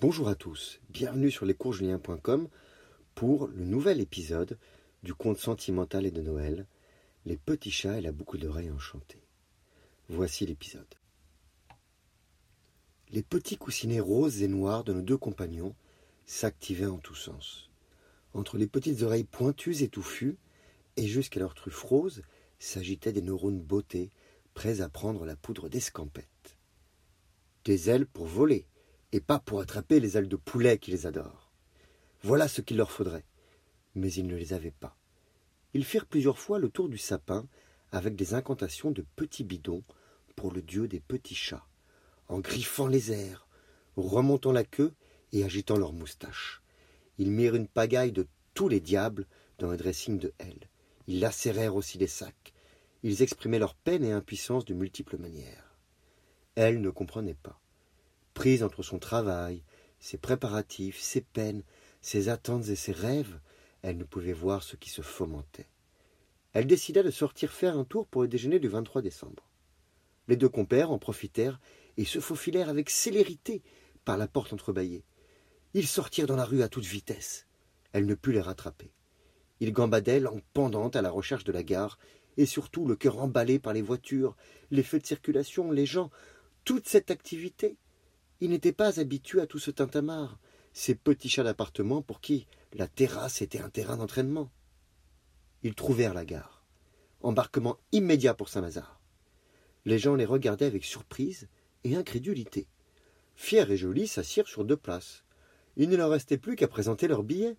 Bonjour à tous, bienvenue sur lescoursjulien.com pour le nouvel épisode du conte sentimental et de Noël, Les petits chats et la boucle d'oreilles enchantée. Voici l'épisode. Les petits coussinets roses et noirs de nos deux compagnons s'activaient en tous sens. Entre les petites oreilles pointues et touffues, et jusqu'à leurs truffes roses, s'agitaient des neurones beautés, prêts à prendre la poudre d'escampette. Des ailes pour voler, et pas pour attraper les ailes de poulet qu'ils adorent. Voilà ce qu'il leur faudrait. Mais ils ne les avaient pas. Ils firent plusieurs fois le tour du sapin avec des incantations de petits bidons pour le dieu des petits chats, en griffant les airs, remontant la queue et agitant leurs moustaches. Ils mirent une pagaille de tous les diables dans un dressing de L. Ils lacérèrent aussi les sacs. Ils exprimaient leur peine et impuissance de multiples manières. Elle ne comprenait pas. Prise entre son travail, ses préparatifs, ses peines, ses attentes et ses rêves, elle ne pouvait voir ce qui se fomentait. Elle décida de sortir faire un tour pour le déjeuner du 23 décembre. Les deux compères en profitèrent et se faufilèrent avec célérité par la porte entrebâillée. Ils sortirent dans la rue à toute vitesse. Elle ne put les rattraper. Ils gambadaient en pendante à la recherche de la gare, et surtout le cœur emballé par les voitures, les feux de circulation, les gens, toute cette activité. Ils n'étaient pas habitués à tout ce tintamarre, ces petits chats d'appartement pour qui la terrasse était un terrain d'entraînement. Ils trouvèrent la gare. Embarquement immédiat pour Saint-Lazare. Les gens les regardaient avec surprise et incrédulité. Fiers et jolis s'assirent sur deux places. Il ne leur restait plus qu'à présenter leurs billets.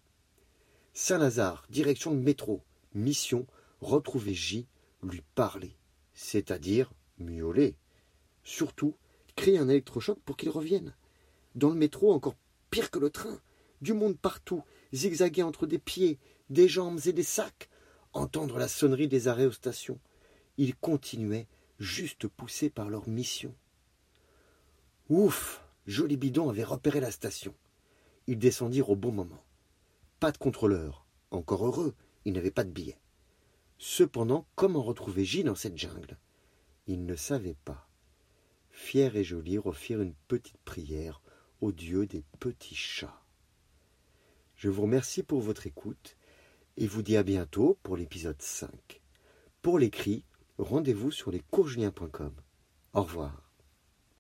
Saint-Lazare, direction de métro, mission, retrouver J, lui parler, c'est-à-dire miauler. Surtout, créer un électrochoc pour qu'il revienne. Dans le métro, encore pire que le train, du monde partout, zigzaguer entre des pieds, des jambes et des sacs, entendre la sonnerie des arrêts aux stations. Ils continuaient, juste poussés par leur mission. Ouf Joli Bidon avait repéré la station. Ils descendirent au bon moment. Pas de contrôleur. Encore heureux, ils n'avaient pas de billet. Cependant, comment retrouver J dans cette jungle? Ils ne savaient pas. Fiers et jolis refirent une petite prière au dieu des petits chats. Je vous remercie pour votre écoute et vous dis à bientôt pour l'épisode 5. Pour l'écrit, rendez-vous sur lescoursjulien.com. Au revoir.